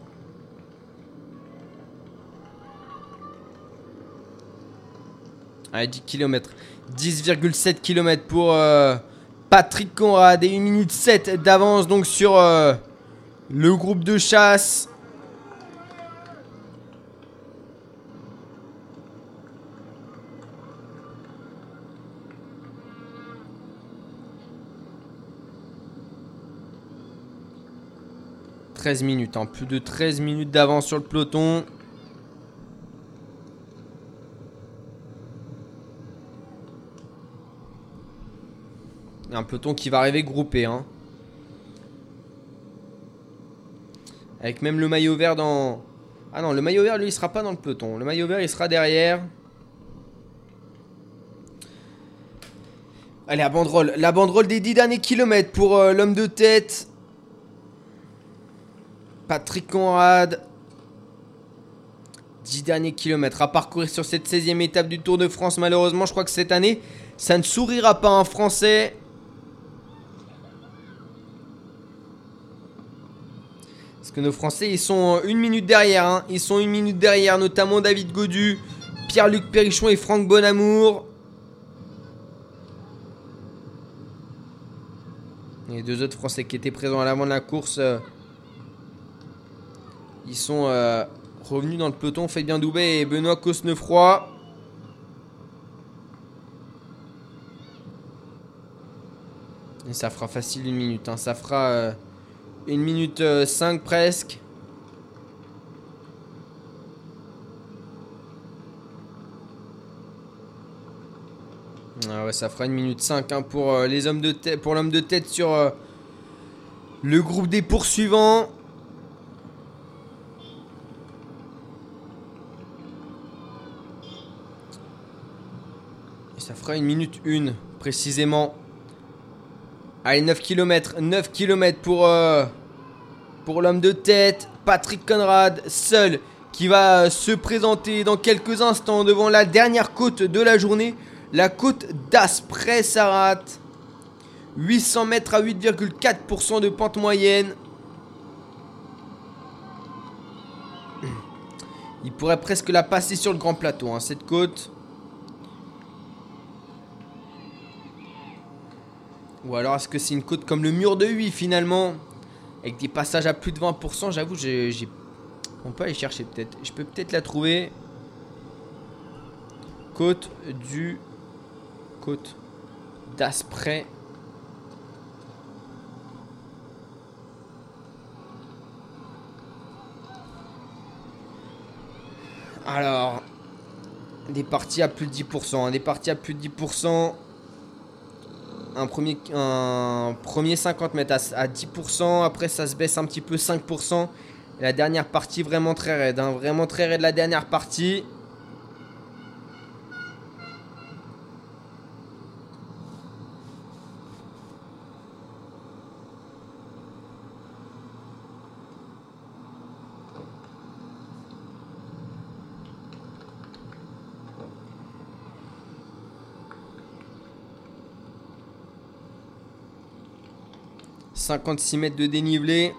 [SPEAKER 2] Allez, 10 km. 10,7 km pour euh, Patrick Conrad et 1 minute 7 d'avance donc sur euh, le groupe de chasse. 13 minutes, en hein. plus de 13 minutes d'avance sur le peloton. Un peloton qui va arriver groupé. Hein. Avec même le maillot vert dans... Ah non, le maillot vert, lui, il sera pas dans le peloton. Le maillot vert, il sera derrière. Allez, la banderole. La banderole des 10 derniers kilomètres pour euh, l'homme de tête. Patrick Conrad. 10 derniers kilomètres à parcourir sur cette 16e étape du Tour de France. Malheureusement, je crois que cette année, ça ne sourira pas un Français. Parce que nos Français, ils sont une minute derrière. Hein. Ils sont une minute derrière, notamment David Godu, Pierre-Luc Perrichon et Franck Bonamour. Les deux autres Français qui étaient présents à l'avant de la course. Euh, ils sont euh, revenus dans le peloton. bien Doubet et Benoît Cosnefroy. Et ça fera facile une minute. Hein. Ça fera euh, une minute 5 euh, presque. Ah ouais, ça fera une minute 5 hein, pour les hommes de tête, pour l'homme de tête sur le groupe des poursuivants. ça fera une minute une, précisément. Allez, 9 km. 9 km pour, euh, pour l'homme de tête. Patrick Conrad, seul, qui va se présenter dans quelques instants devant la dernière côte de la journée. La côte d'Asprès Sarat. 800 mètres à 8,4% de pente moyenne. Il pourrait presque la passer sur le grand plateau, hein, cette côte. Ou alors est-ce que c'est une côte comme le mur de 8 finalement? Avec des passages à plus de 20%, j'avoue, j'ai... On peut aller chercher peut-être. Je peux peut-être la trouver. Côte du... Côte d'Asprès. Alors, des parties à plus de 10%. Hein, des parties à plus de 10% un premier, un premier 50 mètres à, 10%, après ça se baisse un petit peu 5%. la dernière partie vraiment très raide, hein, vraiment très raide la dernière partie. 56 mètres de dénivelé.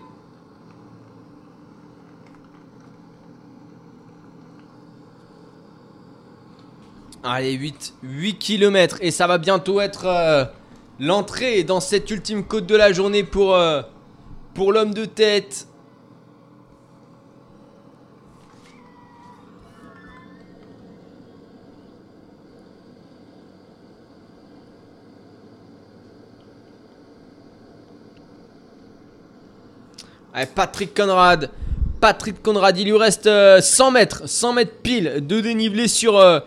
[SPEAKER 2] Allez, 8, 8 km. Et ça va bientôt être euh, l'entrée dans cette ultime côte de la journée pour, euh, pour l'homme de tête. Patrick Conrad. Patrick Conrad, il lui reste 100 euh, mètres, 100 mètres pile de dénivelé sur, euh,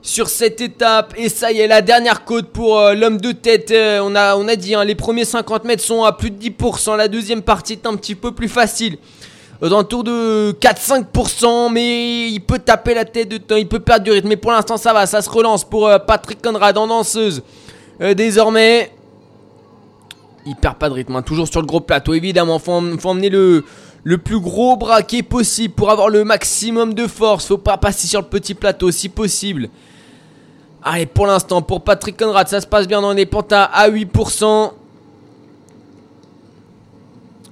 [SPEAKER 2] sur cette étape. Et ça y est, la dernière côte pour euh, l'homme de tête. on, a, dit, hein, les premiers 50 mètres sont à plus de 10%. La deuxième partie est un petit peu plus facile. aux alentours de 4-5%, mais il peut taper la tête de temps, il peut perdre du rythme. Mais pour l'instant, ça va, ça se relance pour Patrick Conrad en danseuse. Désormais, il perd pas de rythme, hein. toujours sur le gros plateau. Évidemment, faut, faut emmener le, plus gros braquet possible pour avoir le maximum de force. Faut pas passer sur le petit plateau si possible. Allez, pour l'instant, pour Patrick Conrad, ça se passe bien dans les pentes à 8%.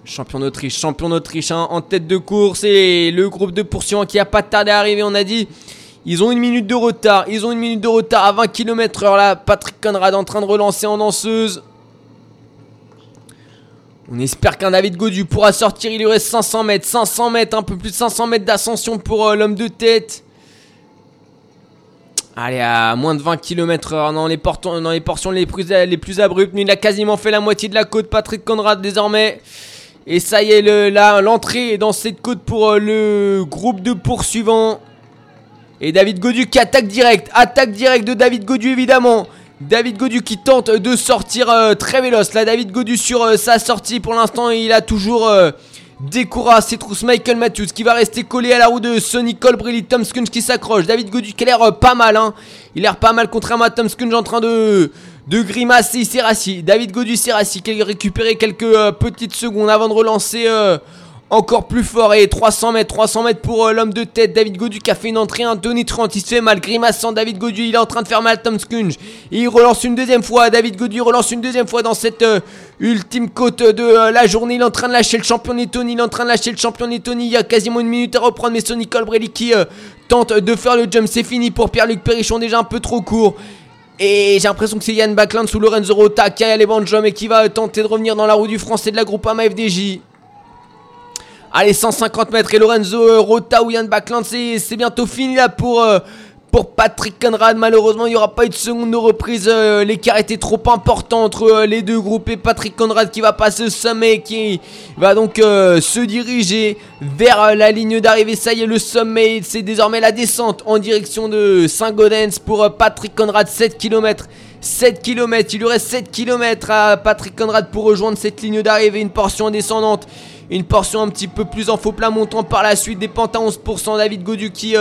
[SPEAKER 2] Champion d'Autriche, champion d'Autriche hein, en tête de course et le groupe de poursuivants qui a pas tardé à arriver, on a dit. Ils ont une minute de retard, ils ont une minute de retard à 20 km h là. Patrick Conrad en train de relancer en danseuse. On espère qu'un David Godu pourra sortir, il lui reste 500 mètres, 500 mètres, un peu plus de 500 mètres d'ascension pour euh, l'homme de tête. Allez, à moins de 20 km dans les, portions les plus, abruptes. il a quasiment fait la moitié de la côte, Patrick Conrad désormais. Et ça y est, l'entrée est dans cette côte pour euh, le groupe de poursuivants. Et David Godu qui attaque direct. Attaque direct de David Godu évidemment. David Godu qui tente de sortir euh, très véloce. Là, David Godu sur euh, sa sortie. Pour l'instant, il a toujours découragé ses trousses. Michael Matthews qui va rester collé à la roue de Sonny Colbrelli. Tom Skunge qui s'accroche. David Godu qui a l'air pas mal. Hein. Il a l'air pas mal contrairement à Tom Skunge en train de de Grimace et Serassi. David Godu Serassi qui a récupéré quelques euh, petites secondes avant de relancer euh, encore plus fort. Et 300 mètres, 300 mètres pour euh, l'homme de tête. David Godu qui a fait une entrée. Anthony Trent, il se fait mal. Grimace sans David Godu, il est en train de faire mal Tom Skunge. il relance une deuxième fois. David Godu relance une deuxième fois dans cette ultime côte de la journée. Il est en train de lâcher le champion Tony. Il est en train de lâcher le champion Tony. Il y a quasiment une minute à reprendre. Mais Sonny Colbrelli qui tente de faire le jump. C'est fini pour Pierre-Luc Perrichon, déjà un peu trop court. Et j'ai l'impression que c'est Yann Backlund sous Lorenzo Rota qui a les jump et qui va tenter de revenir dans la roue du français de la groupe AMA FDJ. Allez, 150 mètres et Lorenzo Rota ou Yann Backlund, c'est bientôt fini là pour, euh, Patrick Conrad. Malheureusement, il n'y aura pas eu de seconde de reprise. Euh, l'écart était trop important entre euh, les deux groupes. Et Patrick Conrad qui va passer au sommet, qui va donc euh, se diriger vers la ligne d'arrivée. Ça y est, le sommet, c'est désormais la descente en direction de Saint-Gaudens pour Patrick Conrad. 7 km. 7 km, il lui reste 7 km à Patrick Conrad pour rejoindre cette ligne d'arrivée, une portion descendante, une portion un petit peu plus en faux plat montant par la suite, des pentes à 11%, David Godu qui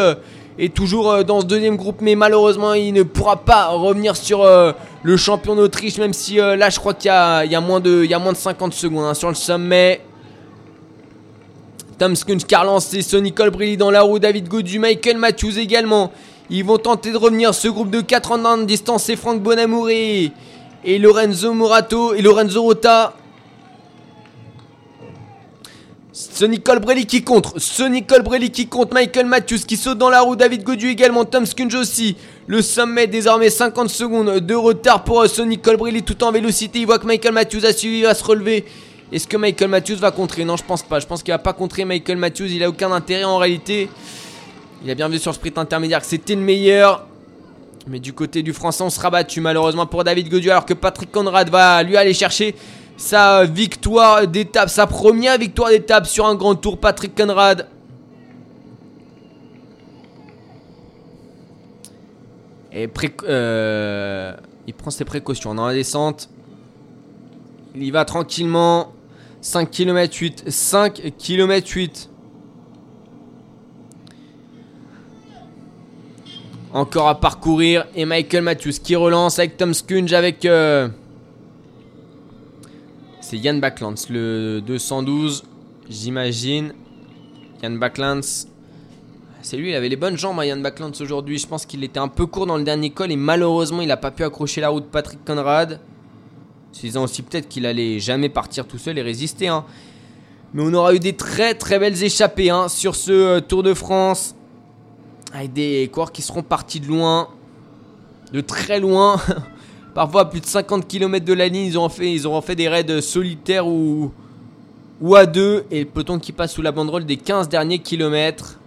[SPEAKER 2] est toujours euh, dans ce deuxième groupe, mais malheureusement il ne pourra pas revenir sur euh, le champion d'Autriche, même si euh, là je crois qu'il y, a, moins de, il moins de 50 secondes hein, sur le sommet. Tom a relancé Sonny Colbrelli dans la roue, David Godu, Michael Matthews également. Ils vont tenter de revenir ce groupe de 4 en distance, c'est Franck Bonamour et, et Lorenzo Murato et Lorenzo Rota. Sonny Colbrelli qui contre, Sonny Colbrelli qui compte, Michael Matthews qui saute dans la roue, David Godu également, Tom Skunge aussi. Le sommet désormais 50 secondes de retard pour euh, Sonny Colbrelli tout en vélocité. Il voit que Michael Matthews a suivi, va se relever. Est-ce que Michael Matthews va contrer? Non, je pense pas. Je pense qu'il va pas contrer Michael Matthews. Il a aucun intérêt en réalité. Il a bien vu sur le sprint intermédiaire que c'était le meilleur. Mais du côté du français, on sera battu malheureusement pour David Godu alors que Patrick Conrad va lui aller chercher sa victoire d'étape, sa première victoire d'étape sur un grand tour, Patrick Conrad. Et euh, il prend ses précautions dans la descente. Il y va tranquillement. 5 km 8. 5 km 8. Encore à parcourir. Et Michael Matthews qui relance avec Tom Skunge avec... Euh, c'est Yann Backlands, le 212, j'imagine. Yann Backlands. C'est lui, il avait les bonnes jambes, hein, Yann Backlands aujourd'hui. Je pense qu'il était un peu court dans le dernier col et malheureusement, il n'a pas pu accrocher la route Patrick Conrad. disant aussi peut-être qu'il allait jamais partir tout seul et résister. Hein. Mais on aura eu des très très belles échappées hein, sur ce euh, Tour de France. Avec des coureurs qui seront partis de loin. De très loin. Parfois plus de 50 km de la ligne, ils ont fait, fait des raids solitaires ou, ou à deux. Et le peloton qui passe sous la banderole des 15 derniers kilomètres.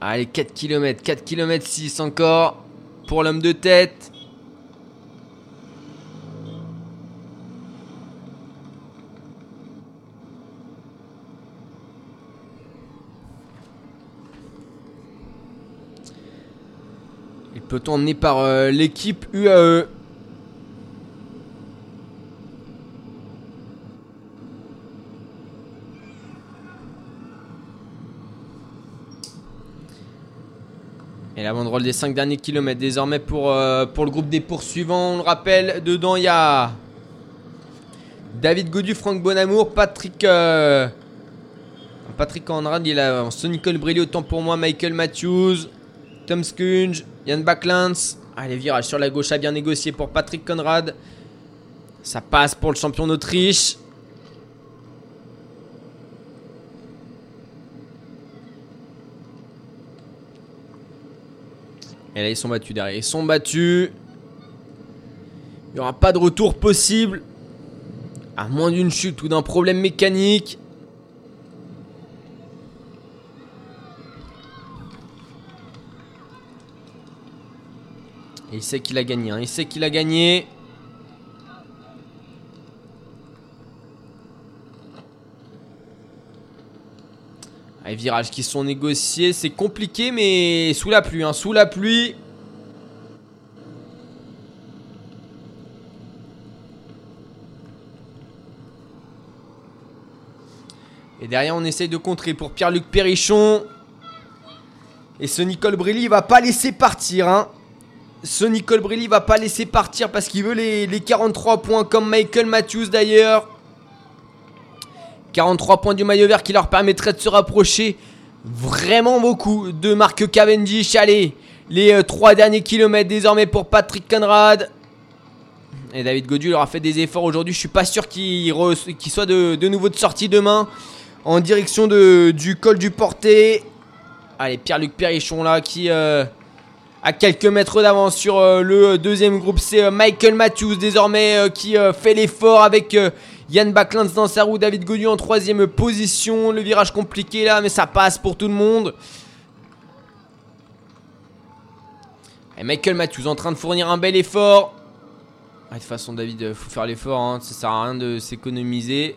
[SPEAKER 2] Allez, 4 km, 4 km 6 encore pour l'homme de tête. peloton emmené par euh, l'équipe UAE. Et la banderole des 5 derniers kilomètres désormais pour, euh, pour le groupe des poursuivants. On le rappelle, dedans il y a David Godu, Franck Bonamour, Patrick. Euh, Patrick Andrade, il est avance. Nicole Brilli, autant pour moi, Michael Matthews, Tom Skunge, Yann Backlands. Allez, virage sur la gauche a bien négocié pour Patrick Conrad. Ça passe pour le champion d'Autriche. Et là, ils sont battus derrière. Ils sont battus. Il n'y aura pas de retour possible. À moins d'une chute ou d'un problème mécanique. Il sait qu'il a gagné. Hein. Il sait qu'il a gagné. Les virages qui sont négociés, c'est compliqué, mais sous la pluie, hein, sous la pluie. Et derrière, on essaye de contrer pour Pierre-Luc Perrichon. Et ce Nicole Brilly, il va pas laisser partir. Hein. Ce Nicole va pas laisser partir parce qu'il veut les, les 43 points comme Michael Matthews d'ailleurs. 43 points du maillot vert qui leur permettrait de se rapprocher vraiment beaucoup de Marc Cavendish. Allez, les 3 euh, derniers kilomètres désormais pour Patrick Conrad. Et David Godu aura fait des efforts aujourd'hui. Je suis pas sûr qu'il soit de, nouveau de sortie demain en direction de, du col du Porté. Allez, Pierre-Luc Perrichon là qui euh, a quelques mètres d'avance sur euh, le deuxième groupe. C'est euh, Michael Matthews désormais qui fait l'effort avec Yann Backlund dans sa roue. David Godu en troisième position. Le virage compliqué là, mais ça passe pour tout le monde. Michael Matthews en train de fournir un bel effort. Ah, de toute façon, David, faut faire l'effort. Hein. Ça sert à rien de s'économiser.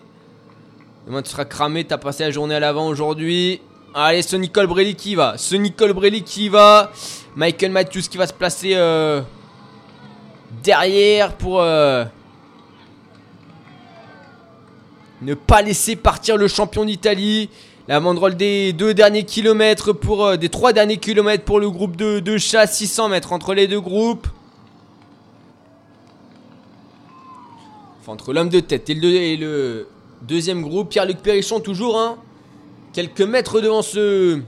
[SPEAKER 2] Demain tu seras cramé, t'as passé la journée à l'avant aujourd'hui. Allez, ce Nicole Brelli qui va. Ce Nicole Brelli qui va. Michael Matthews qui va se placer euh, derrière pour euh, ne pas laisser partir le champion d'Italie. La banderole des deux derniers kilomètres pour euh, des trois derniers kilomètres pour le groupe de, de chat, 600 mètres entre les deux groupes. Enfin, entre l'homme de tête et le, et le Deuxième groupe, Pierre-Luc Perrichon toujours, hein. Quelques mètres devant ce...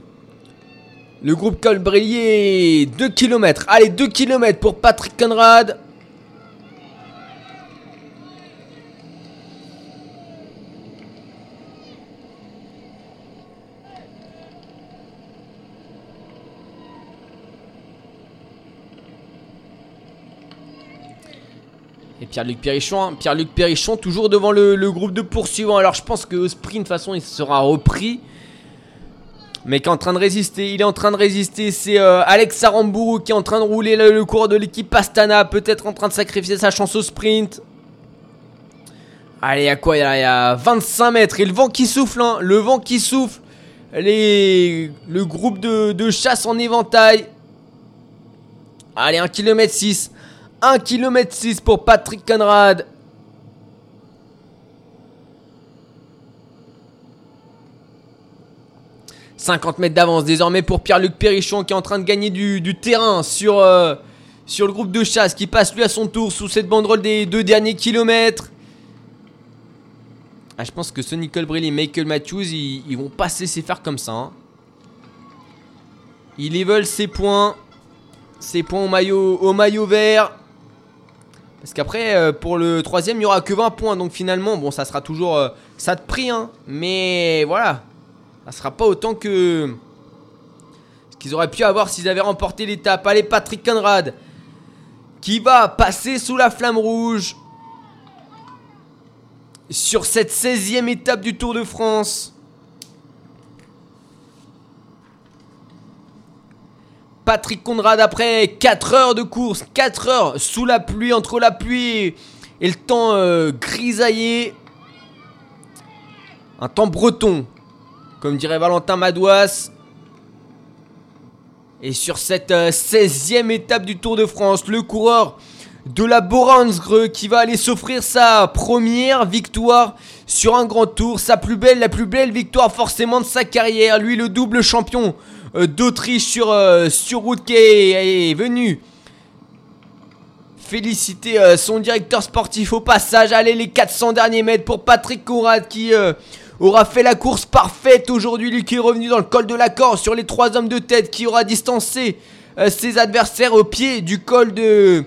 [SPEAKER 2] Le groupe Colbrillier, 2 km. Allez, 2 km pour Patrick Conrad. Et Pierre-Luc Perrichon, hein. Toujours devant le, groupe de poursuivants. Alors je pense que au sprint, de toute façon, il sera repris. Est en train de résister, il est en train de résister. C'est euh, Alex Sarambourou qui est en train de rouler le, cours de l'équipe Astana. Peut-être en train de sacrifier sa chance au sprint. Allez, il y a quoi il y a, 25 mètres. Et le vent qui souffle, hein. Le vent qui souffle. Le groupe de, de chasse en éventail. Allez, 1 km 6. 1 km 6 pour Patrick Conrad. « 50 mètres d'avance désormais pour Pierre-Luc Perrichon qui est en train de gagner du, terrain sur, euh, sur le groupe de chasse qui passe lui à son tour sous cette banderole des deux derniers kilomètres. Ah, je pense que ce Nicole Brilly et Michael Matthews, ils, vont pas se laisser faire comme ça. Hein. Ils les veulent ses points. Ses points au maillot, au maillot vert. Parce qu'après, euh, pour le troisième, il n'y aura que 20 points. Donc finalement, bon, ça sera toujours euh, ça de prix. Hein. mais voilà. Ça sera pas autant que ce qu'ils auraient pu avoir s'ils avaient remporté l'étape. Allez, Patrick Conrad. Qui va passer sous la flamme rouge. Sur cette 16e étape du Tour de France. Patrick Conrad après 4 heures de course, 4 heures sous la pluie, entre la pluie et le temps euh, grisaillé. Un temps breton, comme dirait Valentin Madouas. Et sur cette 16e euh, étape du Tour de France, le coureur de la Boransgre qui va aller s'offrir sa première victoire sur un grand tour, sa plus belle, la plus belle victoire forcément de sa carrière. Lui, le double champion d'Autriche sur, sur route qui est, venu féliciter son directeur sportif au passage. Allez, les 400 derniers mètres pour Patrick Conrad qui aura fait la course parfaite aujourd'hui. Lui qui est revenu dans le col de la corde sur les trois hommes de tête qui aura distancé ses adversaires au pied du col de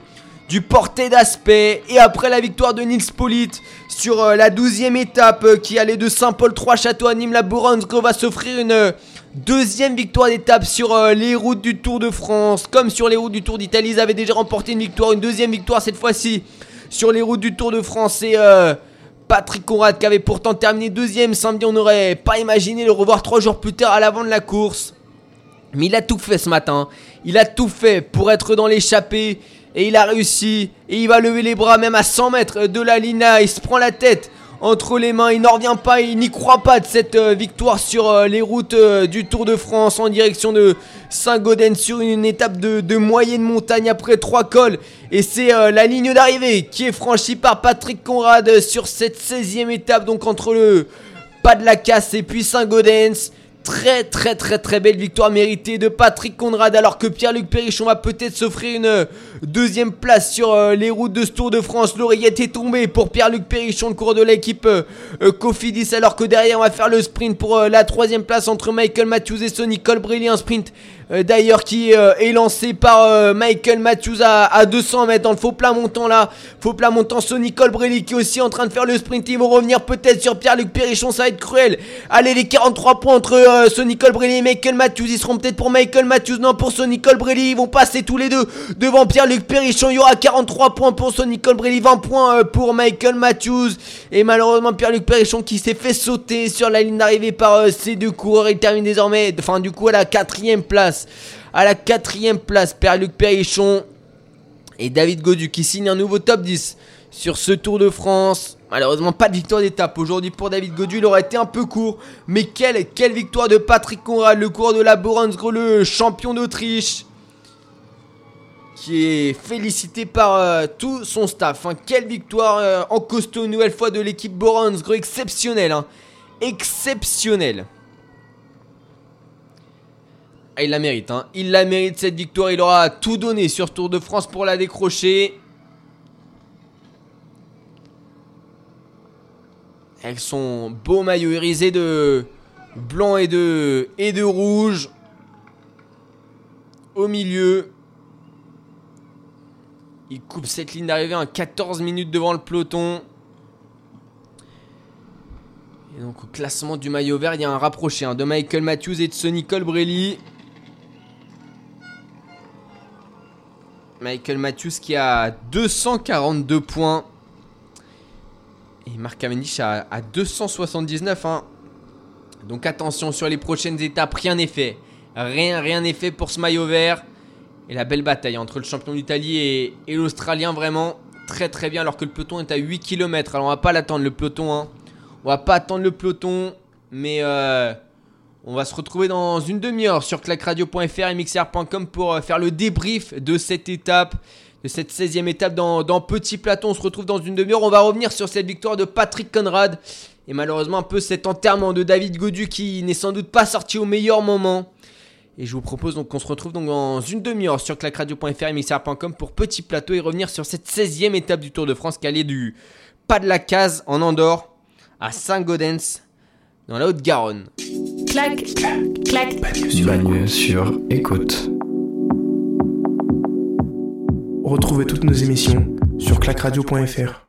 [SPEAKER 2] du porté d'aspect. Et après la victoire de Nils Polite sur euh, la douzième étape euh, qui allait de Saint-Paul 3 Château à Nîmes, la Bourgogne va s'offrir une euh, deuxième victoire d'étape sur les routes du Tour de France. Comme sur les routes du Tour d'Italie, ils avaient déjà remporté une victoire, une deuxième victoire cette fois-ci sur les routes du Tour de France. Et Patrick Conrad qui avait pourtant terminé deuxième samedi, on n'aurait pas imaginé le revoir trois jours plus tard à l'avant de la course. Mais il a tout fait ce matin. Il a tout fait pour être dans l'échappée. Et il a réussi. Et il va lever les bras même à 100 mètres de la Lina. Il se prend la tête entre les mains. Il n'en revient pas. Il n'y croit pas de cette euh, victoire sur euh, les routes euh, du Tour de France en direction de Saint-Gaudens sur une étape de, moyenne montagne après trois cols. Et c'est la ligne d'arrivée qui est franchie par Patrick Conrad sur cette 16e étape. Donc entre le pas de la casse et puis Saint-Gaudens. Très très très très belle victoire méritée de Patrick Conrad alors que Pierre-Luc Perrichon va peut-être s'offrir une euh, deuxième place sur euh, les routes de ce Tour de France. L'oreillette est tombée pour Pierre-Luc Perrichon, le cours de l'équipe euh, Cofidis alors que derrière on va faire le sprint pour la troisième place entre Michael Matthews et Sonny Colbrelli. Un sprint d'ailleurs qui est lancé par Michael Matthews à, 200 mètres dans le faux plat montant là. Faux plat montant Sonny Colbrelli qui est aussi en train de faire le sprint. Ils vont revenir peut-être sur Pierre-Luc Perrichon, ça va être cruel. Allez les 43 points entre euh, Sonny Colbrelli et Michael Matthews. Ils seront peut-être pour Michael Matthews, non pour Sonny Colbrelli. Ils vont passer tous les deux devant Pierre-Luc Perrichon. Il y aura 43 points pour Sonny Colbrelli, 20 points euh, pour Michael Matthews. Et malheureusement, Pierre-Luc Perrichon qui s'est fait sauter sur la ligne d'arrivée par euh, ces deux coureurs. Il termine désormais, enfin, du coup, à la quatrième place. À la quatrième place, Pierre-Luc Perrichon et David Godu qui signe un nouveau top 10 sur ce Tour de France. Malheureusement, pas de victoire d'étape aujourd'hui pour David Godu. Il aurait été un peu court. Mais quelle, victoire de Patrick Conrad, le cours de la Boransgro, le champion d'Autriche. Qui est félicité par euh, tout son staff. Hein. Quelle victoire euh, en costaud, une nouvelle fois de l'équipe Boransgro. Exceptionnelle. Hein. Exceptionnelle. Ah, il la mérite. Hein. Il la mérite cette victoire. Il aura tout donné sur Tour de France pour la décrocher. Avec son beau maillot irisé de blanc et de, et de rouge. Au milieu. Il coupe cette ligne d'arrivée en 14 minutes devant le peloton. Et donc au classement du maillot vert, il y a un rapproché hein, de Michael Matthews et de Sonny Colbrelli. Michael Matthews qui a 242 points. Et Marc Cavendish à, 279. Hein. Donc attention sur les prochaines étapes, rien n'est fait. Rien, rien n'est fait pour ce maillot vert. Et la belle bataille entre le champion d'Italie et, l'Australien, vraiment très très bien. Alors que le peloton est à 8 km. Alors on va pas l'attendre le peloton. Hein. On va pas attendre le peloton. Mais euh, on va se retrouver dans une demi-heure sur clacradio.fr et mixer.com pour euh, faire le débrief de cette étape de cette 16e étape dans, Petit Plateau. On se retrouve dans une demi-heure. On va revenir sur cette victoire de Patrick Conrad. Et malheureusement, un peu cet enterrement de David Godu qui n'est sans doute pas sorti au meilleur moment. Et je vous propose donc qu'on se retrouve dans une demi-heure sur clacradio.fr et mixer.com pour Petit Plateau et revenir sur cette 16e étape du Tour de France qui allait du pas de la case en Andorre à Saint-Gaudens dans la Haute-Garonne. Clac, clac, clac.
[SPEAKER 1] Bagneux sur écoute. Retrouvez toutes nos émissions sur clacradio.fr.